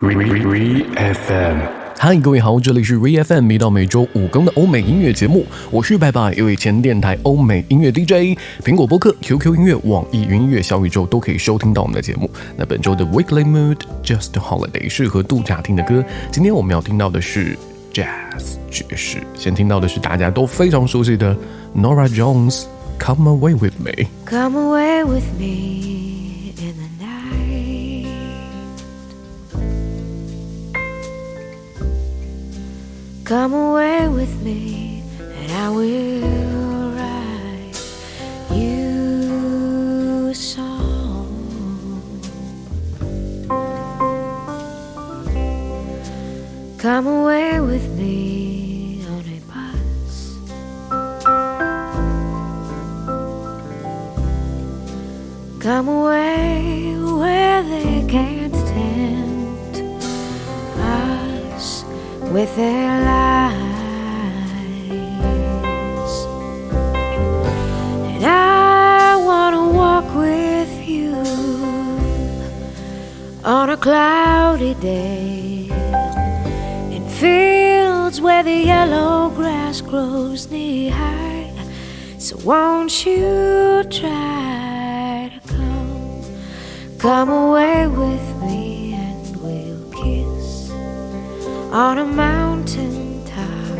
Re FM，嗨，各位好，这里是 Re FM，每到每周五更的欧美音乐节目，我是拜拜，一位前电台欧美音乐 DJ，苹果播客、QQ 音乐、网易云音乐、小宇宙都可以收听到我们的节目。那本周的 Weekly Mood Just Holiday 适合度假听的歌，今天我们要听到的是 Jazz 爵士，先听到的是大家都非常熟悉的 Nora Jones Come Away with Me。Come away with me Come away with me, and I will write you a song. Come away with me on a bus. Come away where they can't tempt us with their lies. Cloudy day in fields where the yellow grass grows knee high. So won't you try to come, come away with me and we'll kiss on a mountain top.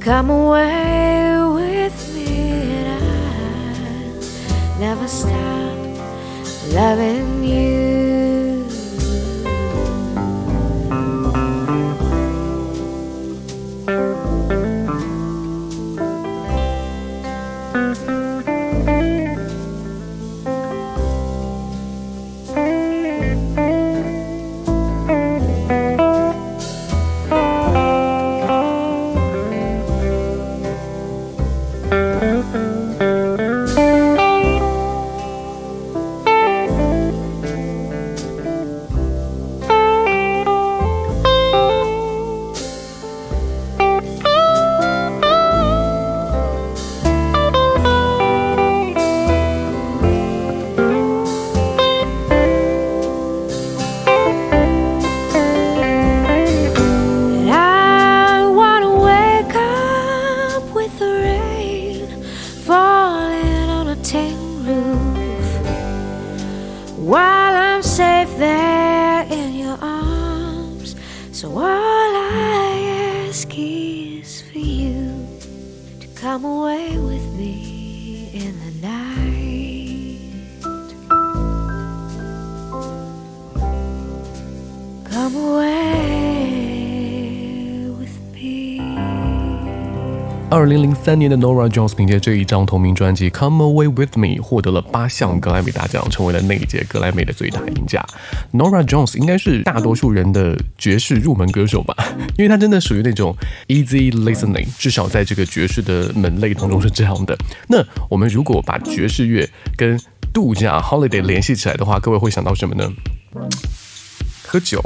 Come away with me and I'll never stop loving you. 二零零三年的 Nora Jones 凭借这一张同名专辑《Come Away with Me》获得了八项格莱美大奖，成为了那一届格莱美的最大赢家。Nora Jones 应该是大多数人的爵士入门歌手吧，因为她真的属于那种 easy listening，至少在这个爵士的门类当中是这样的。那我们如果把爵士乐跟度假 holiday 联系起来的话，各位会想到什么呢？喝酒。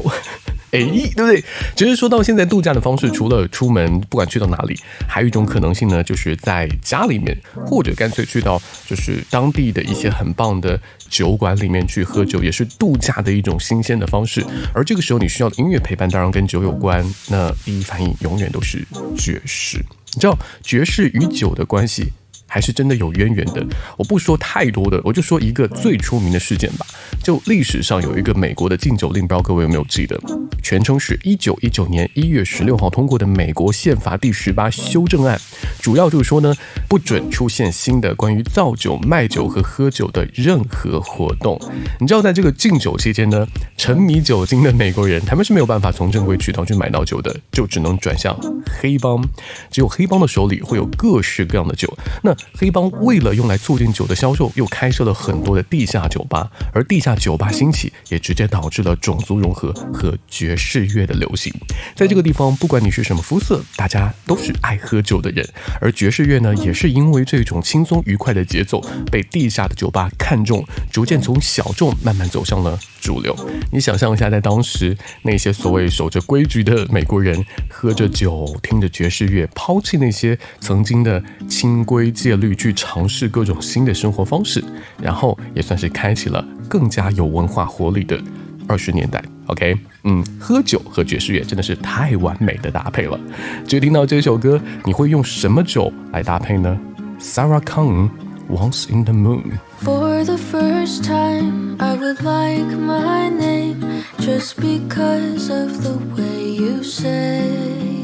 哎，对不对？其实说到现在，度假的方式除了出门，不管去到哪里，还有一种可能性呢，就是在家里面，或者干脆去到就是当地的一些很棒的酒馆里面去喝酒，也是度假的一种新鲜的方式。而这个时候你需要的音乐陪伴，当然跟酒有关。那第一反应永远都是爵士。你知道爵士与酒的关系？还是真的有渊源的。我不说太多的，我就说一个最出名的事件吧。就历史上有一个美国的禁酒令，不知道各位有没有记得？全称是一九一九年一月十六号通过的美国宪法第十八修正案，主要就是说呢，不准出现新的关于造酒、卖酒和喝酒的任何活动。你知道，在这个禁酒期间呢，沉迷酒精的美国人他们是没有办法从正规渠道去买到酒的，就只能转向黑帮。只有黑帮的手里会有各式各样的酒。那黑帮为了用来促进酒的销售，又开设了很多的地下酒吧，而地下酒吧兴起，也直接导致了种族融合和爵士乐的流行。在这个地方，不管你是什么肤色，大家都是爱喝酒的人。而爵士乐呢，也是因为这种轻松愉快的节奏，被地下的酒吧看中，逐渐从小众慢慢走向了主流。你想象一下，在当时那些所谓守着规矩的美国人，喝着酒，听着爵士乐，抛弃那些曾经的清规戒律，去尝试各种新的生活方式，然后也算是开启了更加有文化活力的二十年代。OK，嗯，喝酒和爵士乐真的是太完美的搭配了。就听到这首歌，你会用什么酒来搭配呢？Sarah Kong。Once in the Moon. For the first time, I would like my name just because of the way you say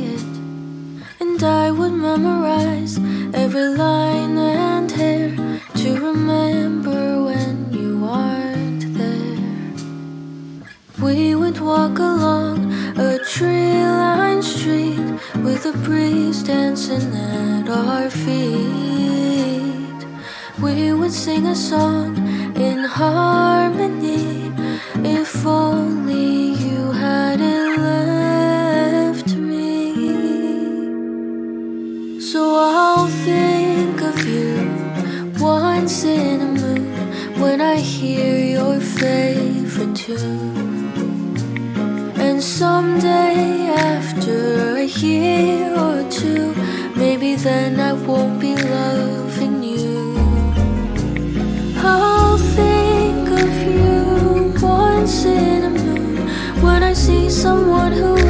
it. I would memorize every line and hair to remember when you aren't there. We would walk along a tree lined street with a breeze dancing at our feet. We would sing a song in harmony if only you hadn't left So I'll think of you once in a moon when I hear your favorite tune. And someday after a year or two, maybe then I won't be loving you. I'll think of you once in a moon when I see someone who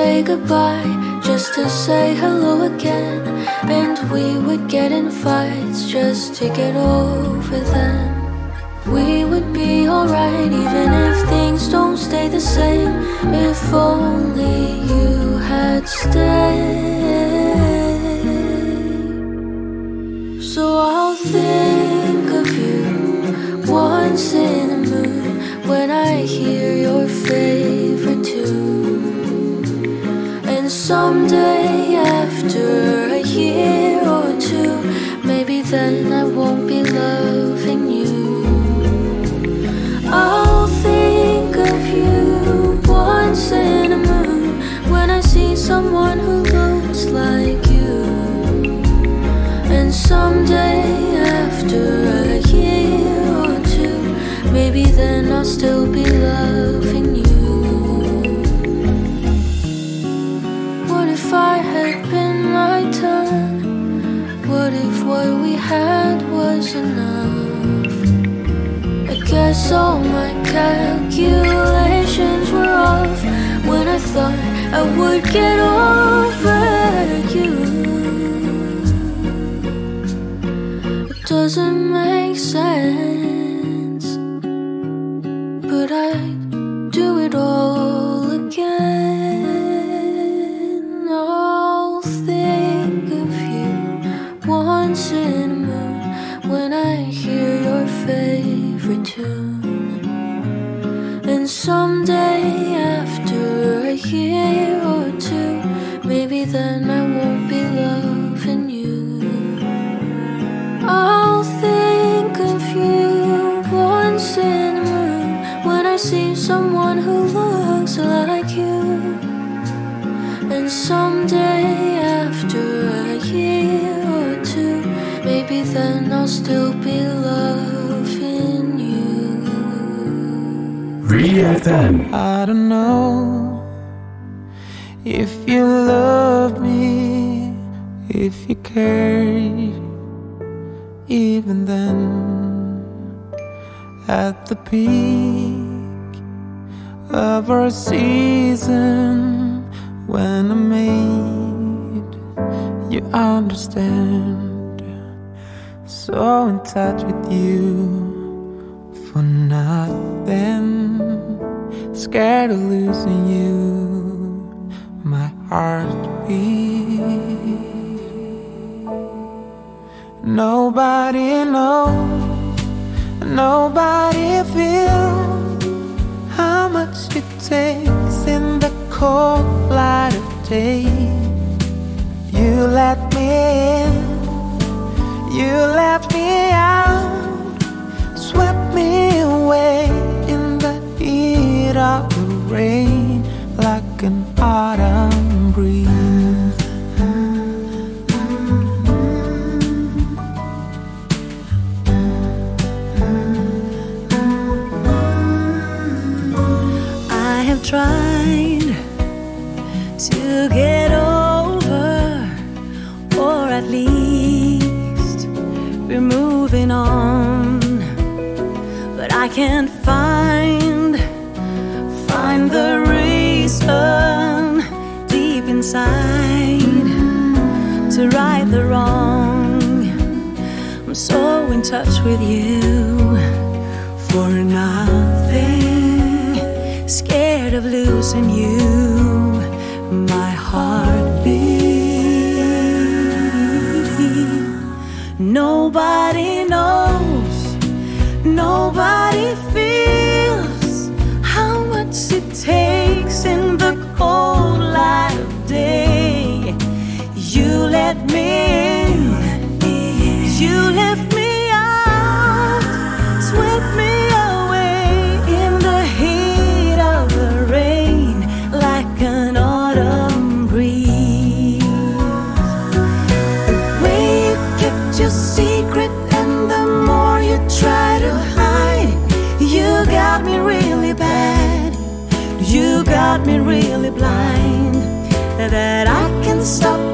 say goodbye just to say hello again. And we would get in fights just to get over them. We would be alright even if things don't stay the same. If only you had stayed. Someday after all my calculations were off when I thought I would get over you. It doesn't make ReFM. I don't know if you love me, if you care, even then at the peak of our season when I made you understand so in touch with you Scared of losing you, my heart beat. Nobody knows, nobody feels how much it takes in the cold light of day. You let me in you left me out, broken touch with you for nothing, scared of losing you, my heart heartbeat. Nobody knows, nobody feels how much it takes in the cold light of day. You let me in, you lift blind. That I can stop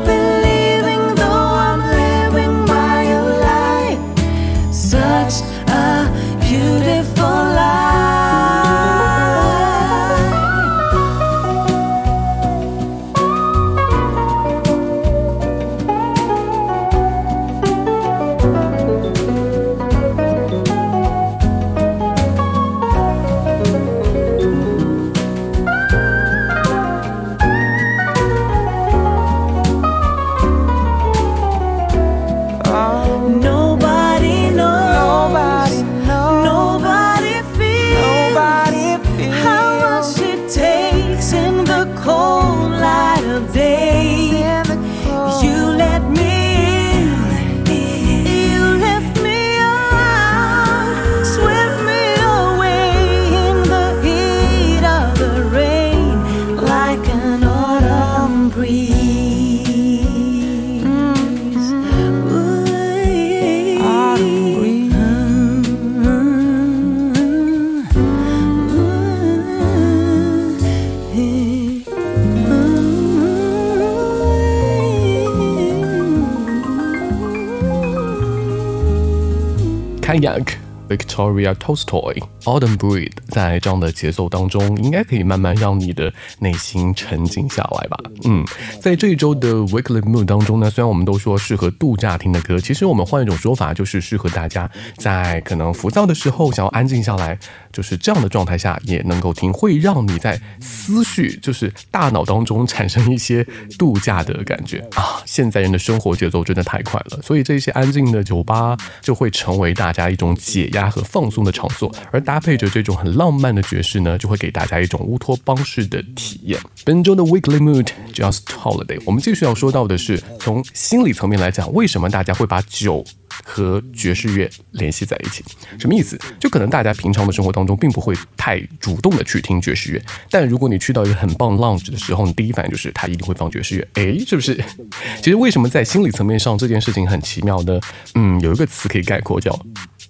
kajak. Victoria Tolstoy Autumn Breed，在这样的节奏当中，应该可以慢慢让你的内心沉静下来吧。嗯，在这一周的 Weekly Mood 当中呢，虽然我们都说适合度假听的歌，其实我们换一种说法，就是适合大家在可能浮躁的时候想要安静下来，就是这样的状态下也能够听，会让你在思绪就是大脑当中产生一些度假的感觉啊。现在人的生活节奏真的太快了，所以这些安静的酒吧就会成为大家一种解压和放松的场所，而搭配着这种很浪漫的爵士呢，就会给大家一种乌托邦式的体验。本周的 Weekly Mood Just Holiday，我们继续要说到的是从心理层面来讲，为什么大家会把酒和爵士乐联系在一起，什么意思？就可能大家平常的生活当中并不会太主动的去听爵士乐，但如果你去到一个很棒 lounge 的时候，你第一反应就是他一定会放爵士乐，诶，是不是？其实为什么在心理层面上这件事情很奇妙呢？嗯，有一个词可以概括叫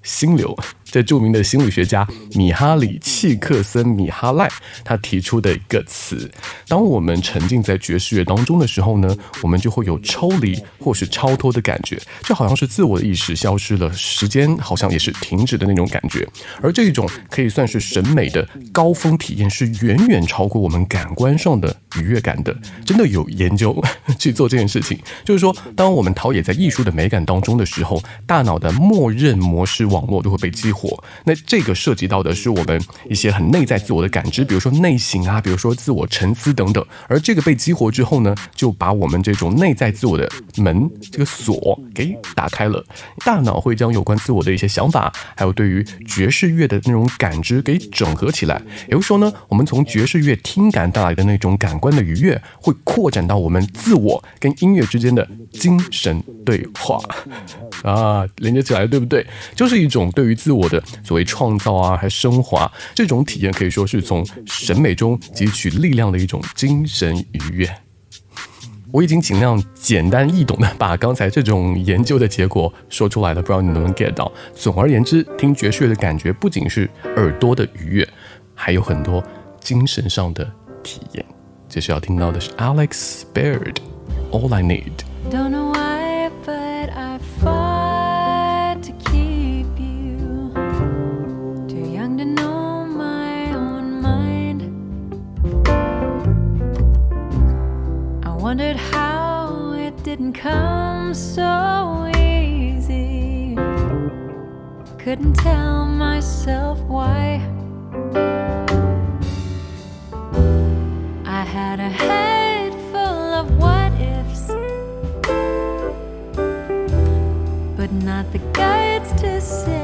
心流。这著名的心理学家米哈里·契克森·米哈赖他提出的一个词：当我们沉浸在爵士乐当中的时候呢，我们就会有抽离或是超脱的感觉，就好像是自我的意识消失了，时间好像也是停止的那种感觉。而这一种可以算是审美的高峰体验，是远远超过我们感官上的愉悦感的。真的有研究 去做这件事情，就是说，当我们陶冶在艺术的美感当中的时候，大脑的默认模式网络就会被激活。那这个涉及到的是我们一些很内在自我的感知，比如说内省啊，比如说自我沉思等等。而这个被激活之后呢，就把我们这种内在自我的门这个锁给打开了，大脑会将有关自我的一些想法，还有对于爵士乐的那种感知给整合起来。也就是说呢，我们从爵士乐听感带来的那种感官的愉悦，会扩展到我们自我跟音乐之间的精神对话 啊，连接起来，对不对？就是一种对于自我所谓创造啊还升华这种体验可以说是从审美中汲取力量的一种精神愉悦。我已经尽量简单易懂的把刚才这种研究的结果说出来了不知道你能不能 get 到。总而言之听爵士乐的感觉不仅是耳朵的愉悦还有很多精神上的体验。这是要听到的是 alex spared all i need wondered how it didn't come so easy. Couldn't tell myself why. I had a head full of what ifs, but not the guts to say.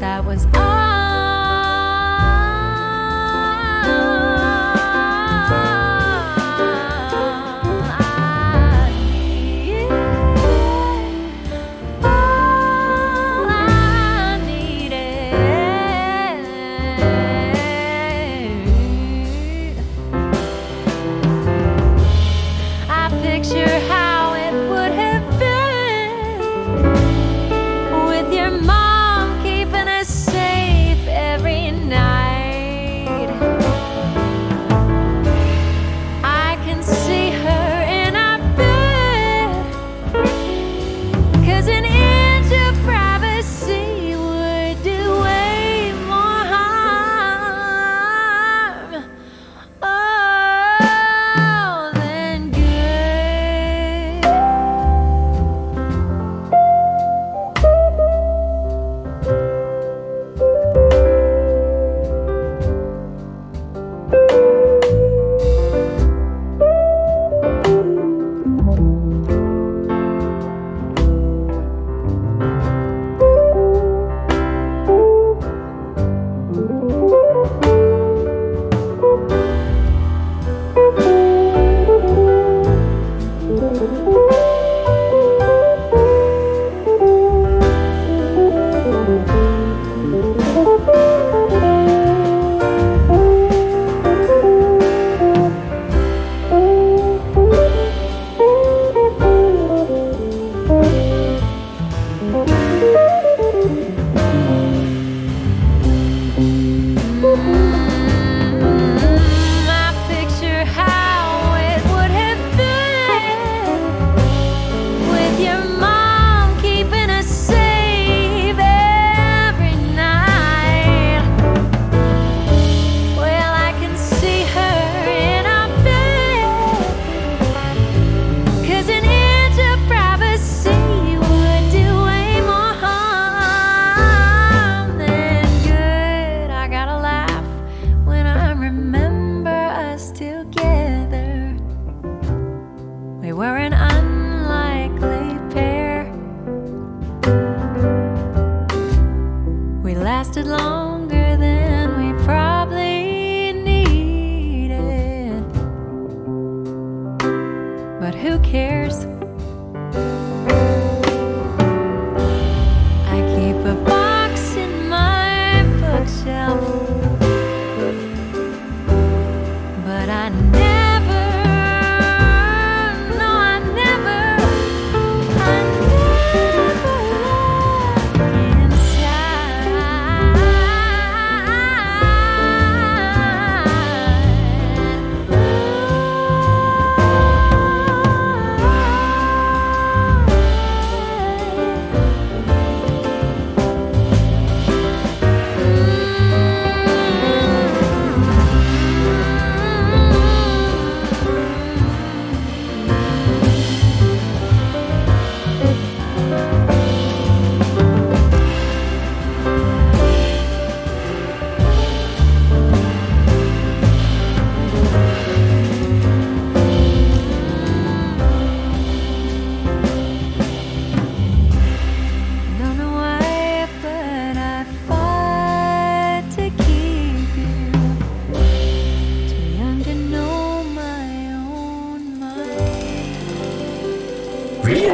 that was all.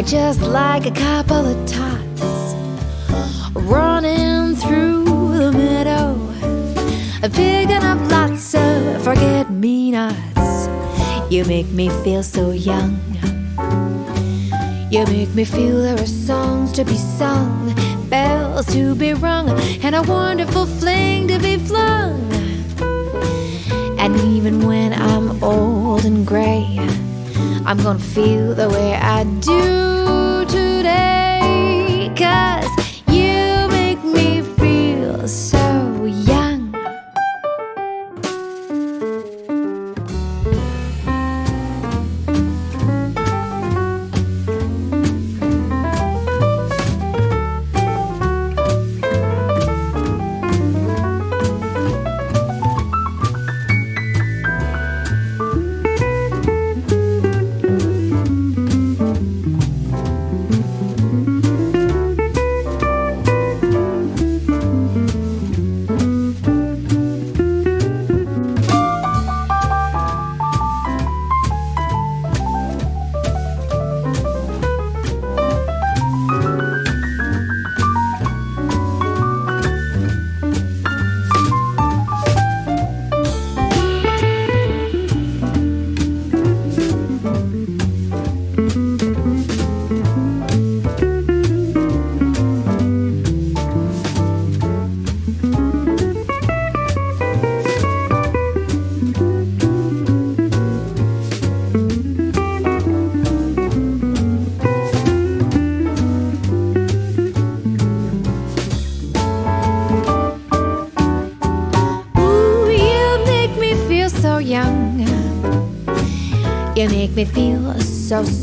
Are just like a couple of tots running through the meadow, picking up lots of forget me nots. You make me feel so young. You make me feel there are songs to be sung, bells to be rung, and a wonderful fling to be flung. And even when I'm old and gray, I'm gonna feel the way I do today. Cause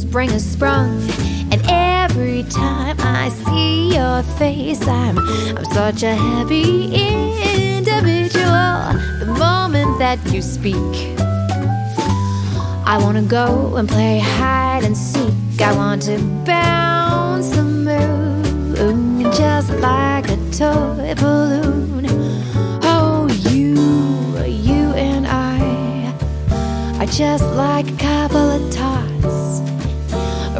spring has sprung. And every time I see your face, I'm I'm such a happy individual. The moment that you speak, I wanna go and play hide and seek. I want to bounce the moon just like a toy balloon. Oh, you, you and I are just like a couple of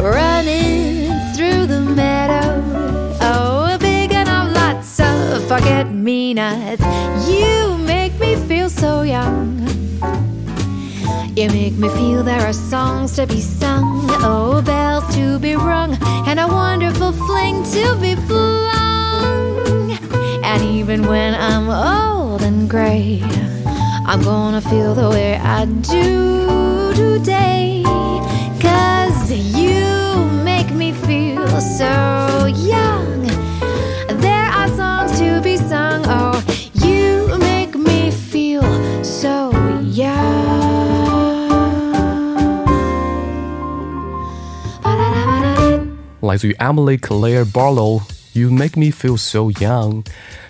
running through the meadow. Oh, big enough lots of forget me nots. You make me feel so young. You make me feel there are songs to be sung, oh, bells to be rung, and a wonderful fling to be flung. And even when I'm old and gray, I'm gonna feel the way I do today. Cause feel so young. There are songs to be sung, oh, you make me feel so young. 来自于 Emily Claire Barlow。 You make me feel so young。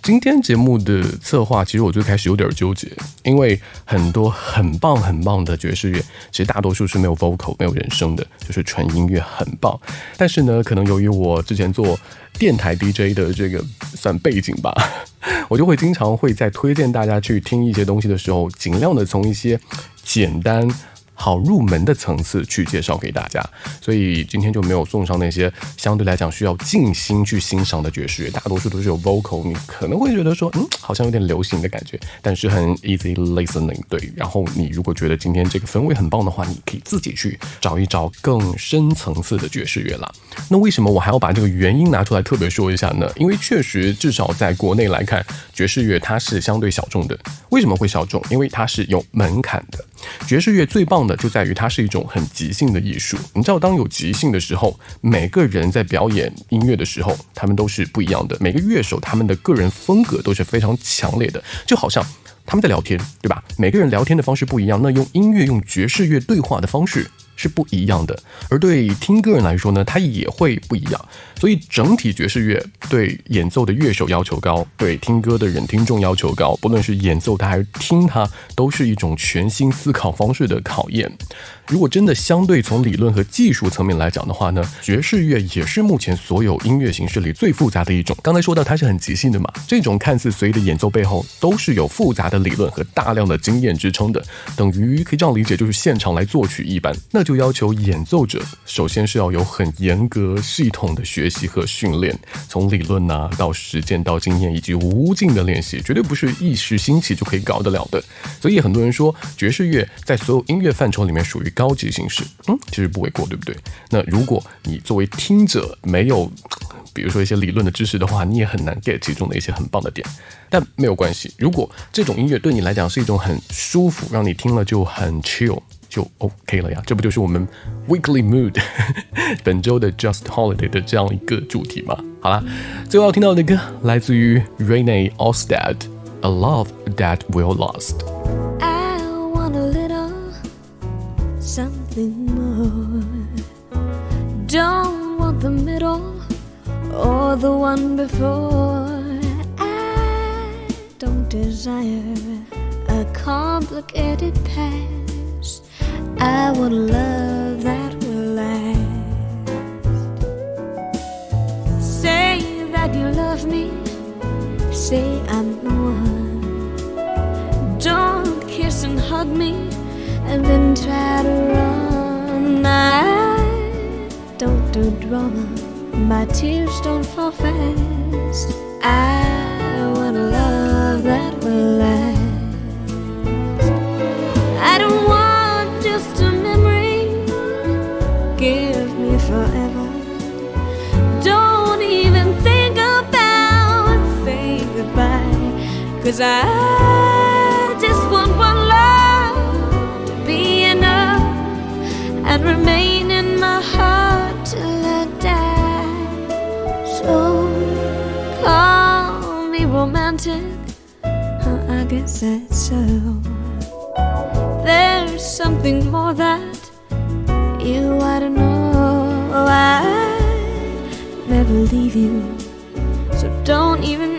今天节目的策划，其实我最开始有点纠结，因为很多很棒很棒的爵士乐，其实大多数是没有 vocal、没有人声的，就是纯音乐，很棒。但是呢，可能由于我之前做电台 DJ 的这个算背景吧，我就会经常会在推荐大家去听一些东西的时候，尽量的从一些简单。好入门的层次去介绍给大家，所以今天就没有送上那些相对来讲需要静心去欣赏的爵士乐，大多数都是有 vocal，你可能会觉得说，嗯，好像有点流行的感觉，但是很 easy listening，对。然后你如果觉得今天这个氛围很棒的话，你可以自己去找一找更深层次的爵士乐啦。那为什么我还要把这个原因拿出来特别说一下呢？因为确实，至少在国内来看，爵士乐它是相对小众的。为什么会小众？因为它是有门槛的。爵士乐最棒的就在于它是一种很即兴的艺术。你知道，当有即兴的时候，每个人在表演音乐的时候，他们都是不一样的。每个乐手他们的个人风格都是非常强烈的，就好像他们在聊天，对吧？每个人聊天的方式不一样，那用音乐、用爵士乐对话的方式是不一样的。而对听歌人来说呢，它也会不一样。所以整体爵士乐对演奏的乐手要求高，对听歌的人听众要求高。不论是演奏它还是听它，都是一种全新思考方式的考验。如果真的相对从理论和技术层面来讲的话呢，爵士乐也是目前所有音乐形式里最复杂的一种。刚才说到它是很即兴的嘛，这种看似随意的演奏背后都是有复杂的理论和大量的经验支撑的，等于可以这样理解，就是现场来作曲一般。那就要求演奏者首先是要有很严格系统的学习和训练，从理论呐、到实践到经验以及无尽的练习，绝对不是一时兴起就可以搞得了的。所以很多人说爵士乐在所有音乐范畴里面属于高级形式，嗯，其实不为过，对不对？那如果你作为听者没有，比如说一些理论的知识的话，你也很难 get 其中的一些很棒的点。但没有关系，如果这种音乐对你来讲是一种很舒服，让你听了就很 chill。就 OK 了呀，这不就是我们 Weekly Mood 本周的 Just Holiday 的这样一个主题吗？好啦，最后要听到的歌来自于 Rene Ostad，《A Love That Will Last》。Something more. Don't want the middle or the one before. I don't desire a complicated past. I want love that will last. Say that you love me. Say I'm the one. Don't kiss and hug me and then try to run. I don't do drama. My tears don't fall fast. I want a love that will last. I don't want just a memory. Give me forever. Don't even think about saying goodbye. Cause I till I die. So call me romantic. I guess that's so. There's something more that you ought to know. I never leave you, so don't even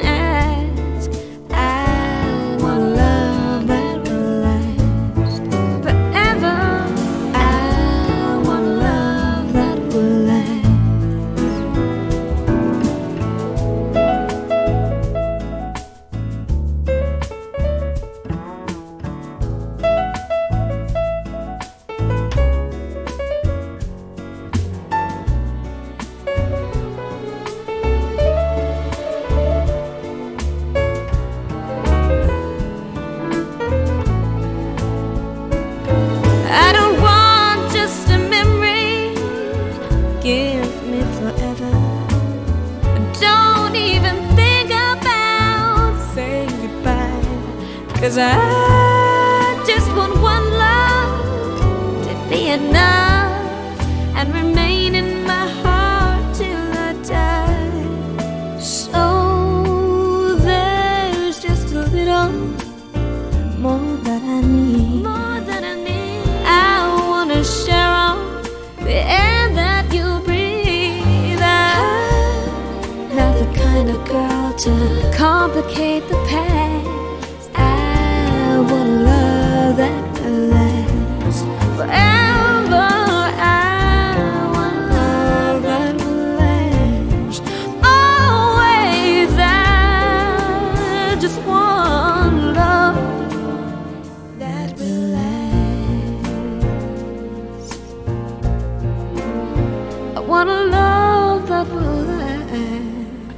more that I need. More that I need. I wanna share all the air that you breathe. I'm not the kind of girl to complicate the past. I want a love that will last forever.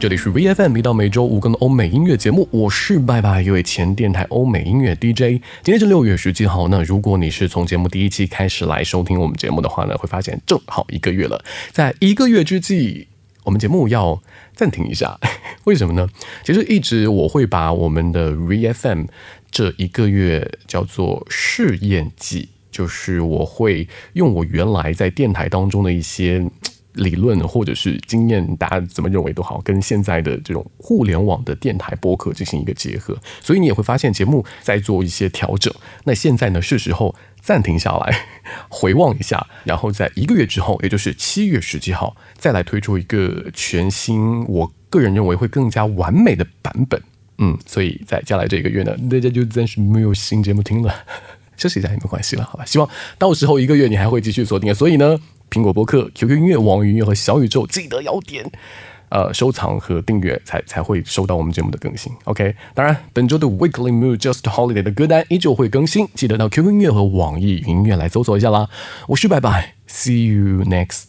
这里是 VFM，一到每周五更的欧美音乐节目，我是拜拜，一位前电台欧美音乐 DJ。今天是六月十七号，那如果你是从节目第一期开始来收听我们节目的话呢，会发现正好一个月了。在一个月之际，我们节目要暂停一下，为什么呢？其实一直我会把我们的 VFM 这一个月叫做试验季，就是我会用我原来在电台当中的一些。理论或者是经验，大家怎么认为都好，跟现在的这种互联网的电台播客进行一个结合，所以你也会发现节目在做一些调整。那现在呢，是时候暂停下来，回望一下，然后在一个月之后，也就是七月十七号，再来推出一个全新，我个人认为会更加完美的版本。嗯，所以在接下来这一个月呢，大家就暂时没有新节目听了，休息一下也没关系了，好吧？希望到时候一个月你还会继续锁定。所以呢。苹果播客、QQ 音乐、网易云和小宇宙，记得要点呃收藏和订阅，才才会收到我们节目的更新。OK，当然本周的 Weekly Mood Just Holiday 的歌单依旧会更新，记得到 QQ 音乐和网易云音乐来搜索一下啦。我是拜拜，See you next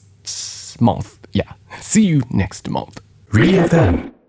month. Yeah, see you next month。read them